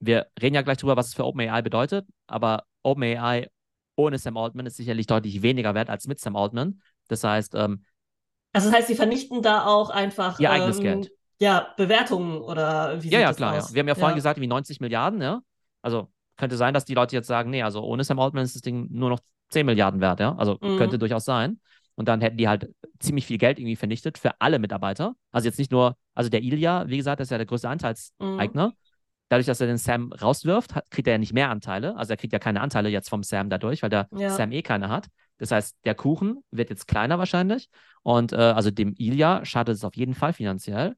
wir reden ja gleich drüber, was es für OpenAI bedeutet, aber OpenAI ohne Sam Altman ist sicherlich deutlich weniger wert als mit Sam Altman. Das heißt, ähm,
also das heißt, sie vernichten da auch einfach
ihr eigenes ähm, Geld.
Ja, Bewertungen oder
wie Ja, ja, klar. Ja. Wir haben ja vorhin gesagt, wie 90 Milliarden, ja. Also könnte sein, dass die Leute jetzt sagen, nee, also ohne Sam Altman ist das Ding nur noch 10 Milliarden wert, ja. Also mhm. könnte durchaus sein. Und dann hätten die halt ziemlich viel Geld irgendwie vernichtet für alle Mitarbeiter. Also jetzt nicht nur, also der Ilya, wie gesagt, das ist ja der größte Anteilseigner. Mhm. Dadurch, dass er den Sam rauswirft, hat, kriegt er ja nicht mehr Anteile. Also er kriegt ja keine Anteile jetzt vom Sam dadurch, weil der ja. Sam eh keine hat. Das heißt, der Kuchen wird jetzt kleiner wahrscheinlich. Und äh, also dem Ilya schadet es auf jeden Fall finanziell.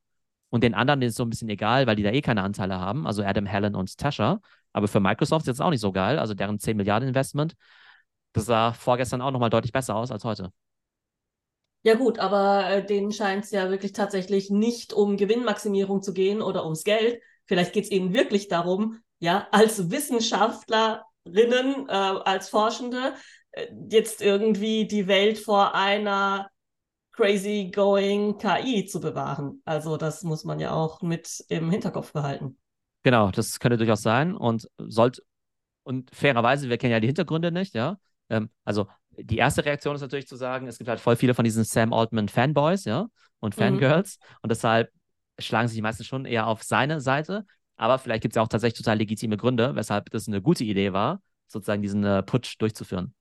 Und den anderen ist es so ein bisschen egal, weil die da eh keine Anteile haben. Also Adam, Helen und Tasha. Aber für Microsoft ist jetzt auch nicht so geil. Also deren 10 Milliarden Investment, das sah vorgestern auch nochmal deutlich besser aus als heute.
Ja gut, aber äh, denen scheint es ja wirklich tatsächlich nicht um Gewinnmaximierung zu gehen oder ums Geld. Vielleicht geht es ihnen wirklich darum, ja, als Wissenschaftlerinnen, äh, als Forschende jetzt irgendwie die Welt vor einer crazy going KI zu bewahren. Also das muss man ja auch mit im Hinterkopf behalten.
Genau, das könnte durchaus sein und sollte und fairerweise, wir kennen ja die Hintergründe nicht, ja. Ähm, also die erste Reaktion ist natürlich zu sagen, es gibt halt voll viele von diesen Sam Altman Fanboys, ja, und mhm. Fangirls mhm. und deshalb schlagen sich die meisten schon eher auf seine Seite. Aber vielleicht gibt es ja auch tatsächlich total legitime Gründe, weshalb das eine gute Idee war, sozusagen diesen äh, Putsch durchzuführen.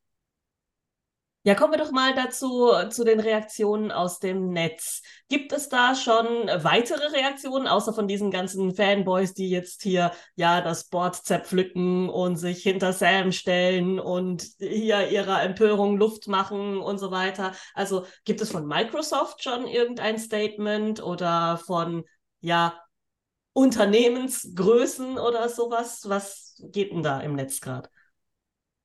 Ja, kommen wir doch mal dazu, zu den Reaktionen aus dem Netz. Gibt es da schon weitere Reaktionen, außer von diesen ganzen Fanboys, die jetzt hier ja das Board zerpflücken und sich hinter Sam stellen und hier ihrer Empörung Luft machen und so weiter? Also gibt es von Microsoft schon irgendein Statement oder von ja Unternehmensgrößen oder sowas? Was geht denn da im Netz gerade?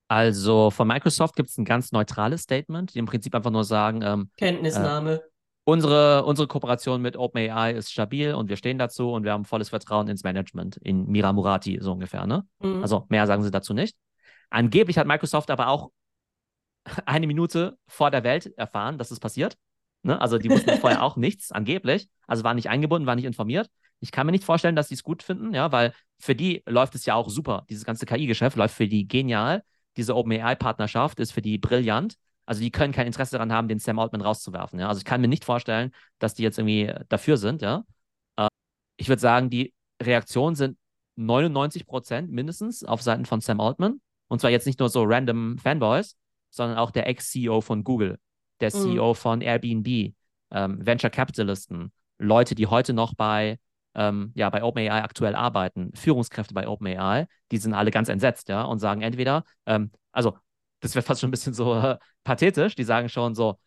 Also von Microsoft gibt es ein ganz neutrales Statement, die im Prinzip einfach nur sagen: ähm,
Kenntnisnahme. Äh,
unsere, unsere Kooperation mit OpenAI ist stabil und wir stehen dazu und wir haben volles Vertrauen ins Management, in Mira Murati, so ungefähr. Ne? Mhm. Also mehr sagen sie dazu nicht. Angeblich hat Microsoft aber auch [laughs] eine Minute vor der Welt erfahren, dass es passiert. Ne? Also die wussten [laughs] vorher auch nichts, angeblich. Also waren nicht eingebunden, waren nicht informiert. Ich kann mir nicht vorstellen, dass sie es gut finden, ja, weil für die läuft es ja auch super. Dieses ganze KI-Geschäft läuft für die genial diese OpenAI-Partnerschaft ist für die brillant. Also die können kein Interesse daran haben, den Sam Altman rauszuwerfen. Ja? Also ich kann mir nicht vorstellen, dass die jetzt irgendwie dafür sind. Ja? Äh, ich würde sagen, die Reaktionen sind 99 Prozent mindestens auf Seiten von Sam Altman. Und zwar jetzt nicht nur so random Fanboys, sondern auch der Ex-CEO von Google, der mhm. CEO von Airbnb, ähm, Venture Capitalisten, Leute, die heute noch bei ähm, ja, bei OpenAI aktuell arbeiten, Führungskräfte bei OpenAI, die sind alle ganz entsetzt, ja, und sagen entweder, ähm, also das wäre fast schon ein bisschen so äh, pathetisch, die sagen schon so,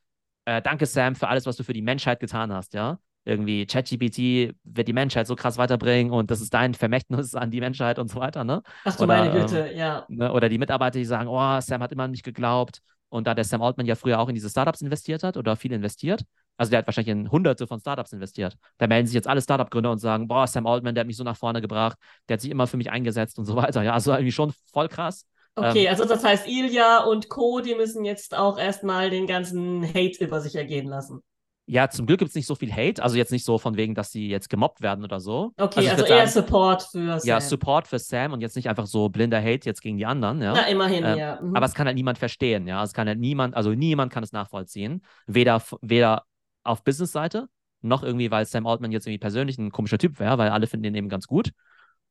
äh, danke Sam für alles, was du für die Menschheit getan hast, ja. Irgendwie ChatGPT wird die Menschheit so krass weiterbringen und das ist dein Vermächtnis an die Menschheit und so weiter, ne?
Ach du oder, meine Güte, ähm, ja.
Ne? Oder die Mitarbeiter, die sagen, oh, Sam hat immer nicht geglaubt und da der Sam Altman ja früher auch in diese Startups investiert hat oder viel investiert, also der hat wahrscheinlich in hunderte von Startups investiert. Da melden sich jetzt alle Startup-Gründer und sagen, boah, Sam Altman, der hat mich so nach vorne gebracht, der hat sich immer für mich eingesetzt und so weiter. Ja, also irgendwie schon voll krass.
Okay, ähm, also das heißt, Ilya und Co., die müssen jetzt auch erstmal den ganzen Hate über sich ergehen lassen.
Ja, zum Glück gibt es nicht so viel Hate, also jetzt nicht so von wegen, dass sie jetzt gemobbt werden oder so.
Okay, also, also eher sagen, Support für
Sam. Ja, Support für Sam und jetzt nicht einfach so blinder Hate jetzt gegen die anderen, ja.
Na, immerhin, ähm, ja.
Mhm. Aber es kann halt niemand verstehen, ja. Es kann halt niemand, also niemand kann es nachvollziehen. Weder, weder auf Business-Seite, noch irgendwie, weil Sam Altman jetzt irgendwie persönlich ein komischer Typ wäre, weil alle finden ihn eben ganz gut.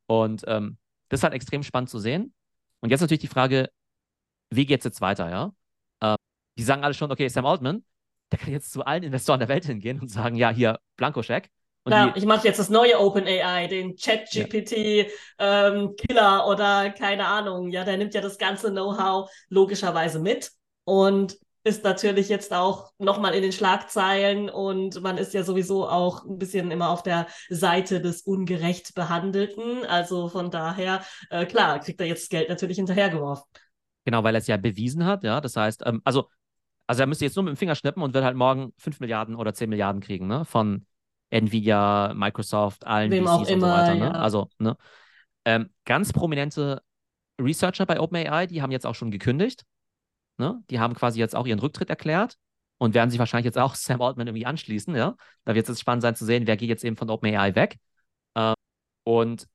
Und ähm, das ist halt extrem spannend zu sehen. Und jetzt natürlich die Frage, wie geht es jetzt weiter, ja? Ähm, die sagen alle schon, okay, Sam Altman, der kann jetzt zu allen Investoren der Welt hingehen und sagen, ja, hier, Blankoscheck.
ja, ich mache jetzt das neue OpenAI, den ChatGPT ja. ähm, Killer oder keine Ahnung. Ja, der nimmt ja das ganze Know-how logischerweise mit und ist natürlich jetzt auch nochmal in den Schlagzeilen und man ist ja sowieso auch ein bisschen immer auf der Seite des ungerecht Behandelten. Also von daher, äh, klar, kriegt er jetzt Geld natürlich hinterhergeworfen.
Genau, weil er es ja bewiesen hat, ja. Das heißt, ähm, also also er müsste jetzt nur mit dem Finger schnippen und wird halt morgen 5 Milliarden oder 10 Milliarden kriegen, ne? Von Nvidia, Microsoft, allen
Wem VCs auch immer, und so weiter.
Ne? Also, ne? Ähm, ganz prominente Researcher bei OpenAI, die haben jetzt auch schon gekündigt. Ne? Die haben quasi jetzt auch ihren Rücktritt erklärt und werden sich wahrscheinlich jetzt auch [laughs] Sam Altman irgendwie anschließen. Ja? Da wird es jetzt spannend sein zu sehen, wer geht jetzt eben von OpenAI weg. Ähm, und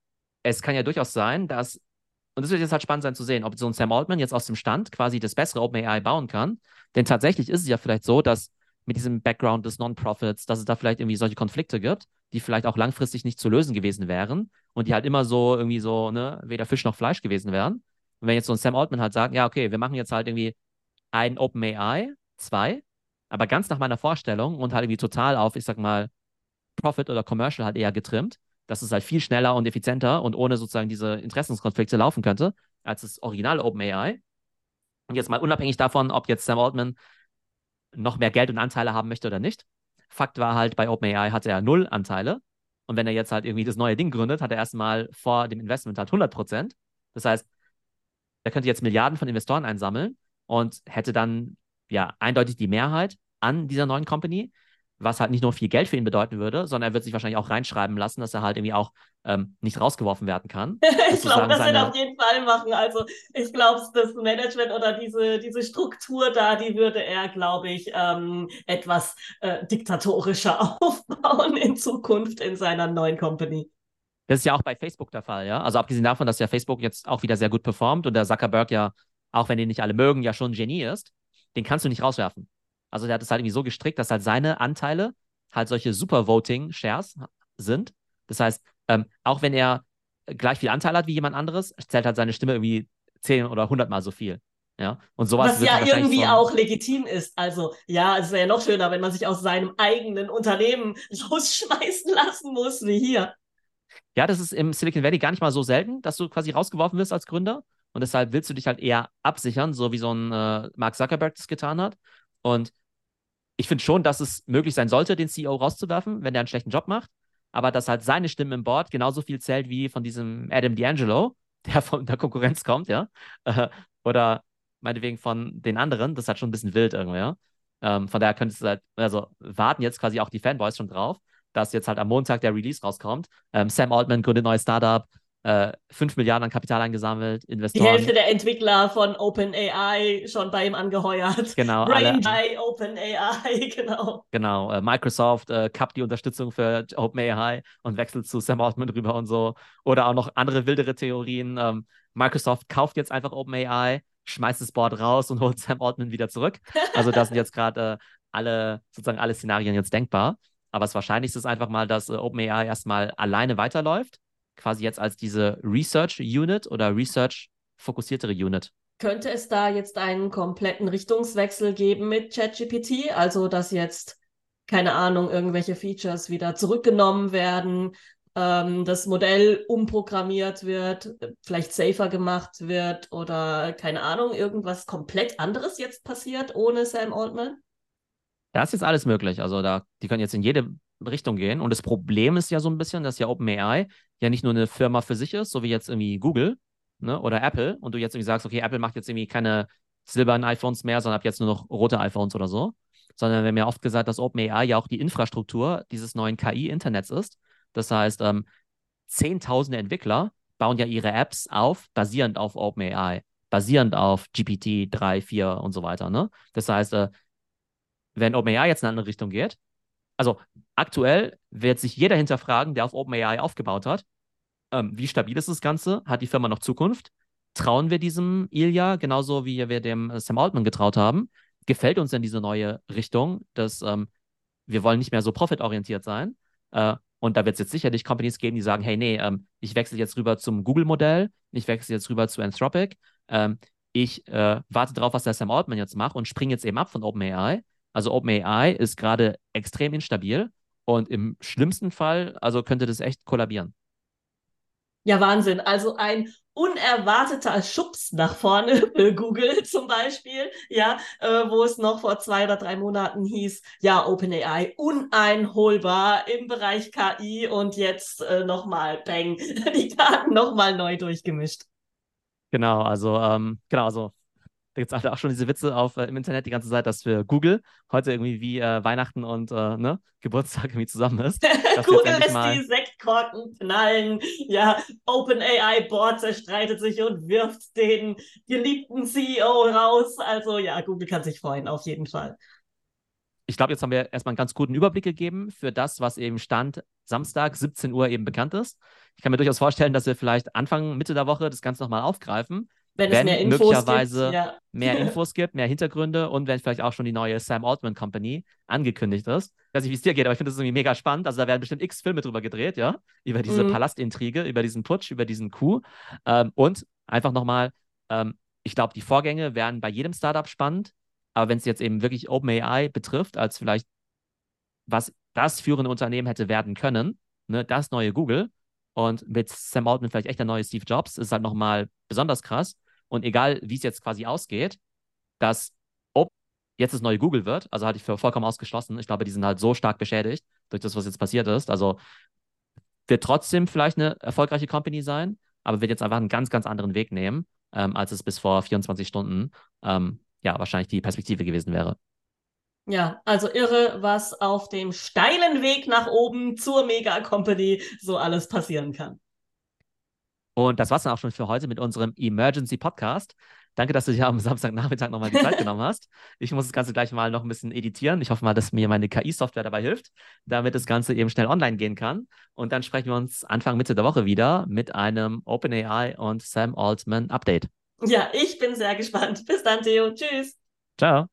es kann ja durchaus sein, dass und das wird jetzt halt spannend sein zu sehen, ob so ein Sam Altman jetzt aus dem Stand quasi das bessere OpenAI bauen kann. Denn tatsächlich ist es ja vielleicht so, dass mit diesem Background des Non-Profits, dass es da vielleicht irgendwie solche Konflikte gibt, die vielleicht auch langfristig nicht zu lösen gewesen wären und die halt immer so irgendwie so, ne, weder Fisch noch Fleisch gewesen wären. Und wenn jetzt so ein Sam Altman halt sagt, ja, okay, wir machen jetzt halt irgendwie ein OpenAI, zwei, aber ganz nach meiner Vorstellung und halt irgendwie total auf, ich sag mal, Profit oder Commercial halt eher getrimmt, dass es halt viel schneller und effizienter und ohne sozusagen diese Interessenskonflikte laufen könnte, als das originale OpenAI. Und jetzt mal unabhängig davon, ob jetzt Sam Altman noch mehr Geld und Anteile haben möchte oder nicht. Fakt war halt, bei OpenAI hatte er null Anteile. Und wenn er jetzt halt irgendwie das neue Ding gründet, hat er erstmal vor dem Investment halt 100 Prozent. Das heißt, er könnte jetzt Milliarden von Investoren einsammeln und hätte dann ja eindeutig die Mehrheit an dieser neuen Company was halt nicht nur viel Geld für ihn bedeuten würde, sondern er wird sich wahrscheinlich auch reinschreiben lassen, dass er halt irgendwie auch ähm, nicht rausgeworfen werden kann. [laughs]
ich glaube, das seine... wird auf jeden Fall machen. Also ich glaube, das Management oder diese, diese Struktur da, die würde er, glaube ich, ähm, etwas äh, diktatorischer [laughs] aufbauen in Zukunft in seiner neuen Company.
Das ist ja auch bei Facebook der Fall, ja. Also abgesehen davon, dass ja Facebook jetzt auch wieder sehr gut performt und der Zuckerberg ja, auch wenn den nicht alle mögen, ja schon ein Genie ist, den kannst du nicht rauswerfen. Also der hat es halt irgendwie so gestrickt, dass halt seine Anteile halt solche Super-Voting-Shares sind. Das heißt, ähm, auch wenn er gleich viel Anteil hat wie jemand anderes, zählt halt seine Stimme irgendwie 10 oder 100 Mal so viel. Ja, und sowas
Was ja irgendwie so auch legitim ist. Also, ja, es wäre ja noch schöner, wenn man sich aus seinem eigenen Unternehmen [laughs] rausschmeißen lassen muss, wie hier.
Ja, das ist im Silicon Valley gar nicht mal so selten, dass du quasi rausgeworfen wirst als Gründer. Und deshalb willst du dich halt eher absichern, so wie so ein äh, Mark Zuckerberg das getan hat. Und ich finde schon, dass es möglich sein sollte, den CEO rauszuwerfen, wenn der einen schlechten Job macht. Aber dass halt seine Stimme im Board genauso viel zählt wie von diesem Adam D'Angelo, [laughs] der von der Konkurrenz kommt, ja. Äh, [laughs] oder meinetwegen von den anderen, das ist halt schon ein bisschen wild irgendwie, ja. Ähm, von daher könntest du halt, also warten jetzt quasi auch die Fanboys schon drauf, dass jetzt halt am Montag der Release rauskommt. Ähm, Sam Altman gründet neues Startup, äh, 5 Milliarden an Kapital eingesammelt, Investoren.
Die Hälfte der Entwickler von OpenAI schon bei ihm angeheuert.
Genau.
BrainEye, OpenAI, [laughs] genau.
Genau. Äh, Microsoft äh, kappt die Unterstützung für OpenAI und wechselt zu Sam Altman [laughs] rüber und so. Oder auch noch andere wildere Theorien. Ähm, Microsoft kauft jetzt einfach OpenAI, schmeißt das Board raus und [laughs] holt Sam Altman wieder zurück. Also da sind jetzt gerade äh, alle, sozusagen alle Szenarien jetzt denkbar. Aber das Wahrscheinlichste ist einfach mal, dass äh, OpenAI erstmal alleine weiterläuft quasi jetzt als diese Research Unit oder Research fokussiertere Unit.
Könnte es da jetzt einen kompletten Richtungswechsel geben mit ChatGPT? Also, dass jetzt, keine Ahnung, irgendwelche Features wieder zurückgenommen werden, ähm, das Modell umprogrammiert wird, vielleicht safer gemacht wird oder keine Ahnung, irgendwas komplett anderes jetzt passiert ohne Sam Altman?
Da ist jetzt alles möglich. Also da, die können jetzt in jede Richtung gehen. Und das Problem ist ja so ein bisschen, dass ja OpenAI ja nicht nur eine Firma für sich ist, so wie jetzt irgendwie Google ne, oder Apple, und du jetzt irgendwie sagst, okay, Apple macht jetzt irgendwie keine silbernen iPhones mehr, sondern hat jetzt nur noch rote iPhones oder so. Sondern wir haben ja oft gesagt, dass OpenAI ja auch die Infrastruktur dieses neuen KI-Internets ist. Das heißt, ähm, Zehntausende Entwickler bauen ja ihre Apps auf, basierend auf OpenAI, basierend auf GPT 3, 4 und so weiter. Ne? Das heißt, äh, wenn OpenAI jetzt in eine andere Richtung geht, also aktuell wird sich jeder hinterfragen, der auf OpenAI aufgebaut hat, ähm, wie stabil ist das Ganze? Hat die Firma noch Zukunft? Trauen wir diesem Ilya genauso wie wir dem Sam Altman getraut haben? Gefällt uns denn diese neue Richtung, dass ähm, wir wollen nicht mehr so profitorientiert sein? Äh, und da wird es jetzt sicherlich Companies geben, die sagen, hey, nee, ähm, ich wechsle jetzt rüber zum Google-Modell, ich wechsle jetzt rüber zu Anthropic, ähm, ich äh, warte darauf, was der Sam Altman jetzt macht und springe jetzt eben ab von OpenAI. Also OpenAI ist gerade extrem instabil und im schlimmsten Fall, also könnte das echt kollabieren.
Ja, Wahnsinn. Also ein unerwarteter Schubs nach vorne [laughs] für Google zum Beispiel, ja, äh, wo es noch vor zwei oder drei Monaten hieß, ja, OpenAI uneinholbar im Bereich KI und jetzt äh, nochmal, bang, [laughs] die Karten nochmal neu durchgemischt.
Genau, also, ähm, genau, also da gibt es auch schon diese Witze auf, äh, im Internet die ganze Zeit, dass für Google heute irgendwie wie äh, Weihnachten und äh, ne, Geburtstag irgendwie zusammen ist. [laughs]
Google lässt die Sektkorken knallen. Ja, OpenAI Board zerstreitet sich und wirft den geliebten CEO raus. Also ja, Google kann sich freuen, auf jeden Fall.
Ich glaube, jetzt haben wir erstmal einen ganz guten Überblick gegeben für das, was eben Stand Samstag 17 Uhr eben bekannt ist. Ich kann mir durchaus vorstellen, dass wir vielleicht Anfang, Mitte der Woche das Ganze nochmal aufgreifen
wenn, wenn es mehr Infos
möglicherweise
gibt, ja.
mehr [laughs] Infos gibt, mehr Hintergründe und wenn vielleicht auch schon die neue Sam Altman Company angekündigt ist. Ich weiß nicht, wie es dir geht, aber ich finde das irgendwie mega spannend. Also da werden bestimmt x Filme drüber gedreht, ja, über diese mhm. Palastintrige, über diesen Putsch, über diesen Coup. Ähm, und einfach nochmal, ähm, ich glaube, die Vorgänge werden bei jedem Startup spannend, aber wenn es jetzt eben wirklich OpenAI betrifft, als vielleicht was das führende Unternehmen hätte werden können, ne, das neue Google, und mit Sam Altman vielleicht echt der neue Steve Jobs, ist halt nochmal besonders krass. Und egal, wie es jetzt quasi ausgeht, dass ob jetzt das neue Google wird, also halte ich für vollkommen ausgeschlossen. Ich glaube, die sind halt so stark beschädigt durch das, was jetzt passiert ist. Also wird trotzdem vielleicht eine erfolgreiche Company sein, aber wird jetzt einfach einen ganz, ganz anderen Weg nehmen, ähm, als es bis vor 24 Stunden ähm, ja wahrscheinlich die Perspektive gewesen wäre.
Ja, also irre, was auf dem steilen Weg nach oben zur Mega Company so alles passieren kann.
Und das war's dann auch schon für heute mit unserem Emergency Podcast. Danke, dass du dir am Samstagnachmittag nochmal die Zeit genommen hast. Ich muss das Ganze gleich mal noch ein bisschen editieren. Ich hoffe mal, dass mir meine KI-Software dabei hilft, damit das Ganze eben schnell online gehen kann. Und dann sprechen wir uns Anfang Mitte der Woche wieder mit einem OpenAI und Sam Altman Update.
Ja, ich bin sehr gespannt. Bis dann, Theo. Tschüss.
Ciao.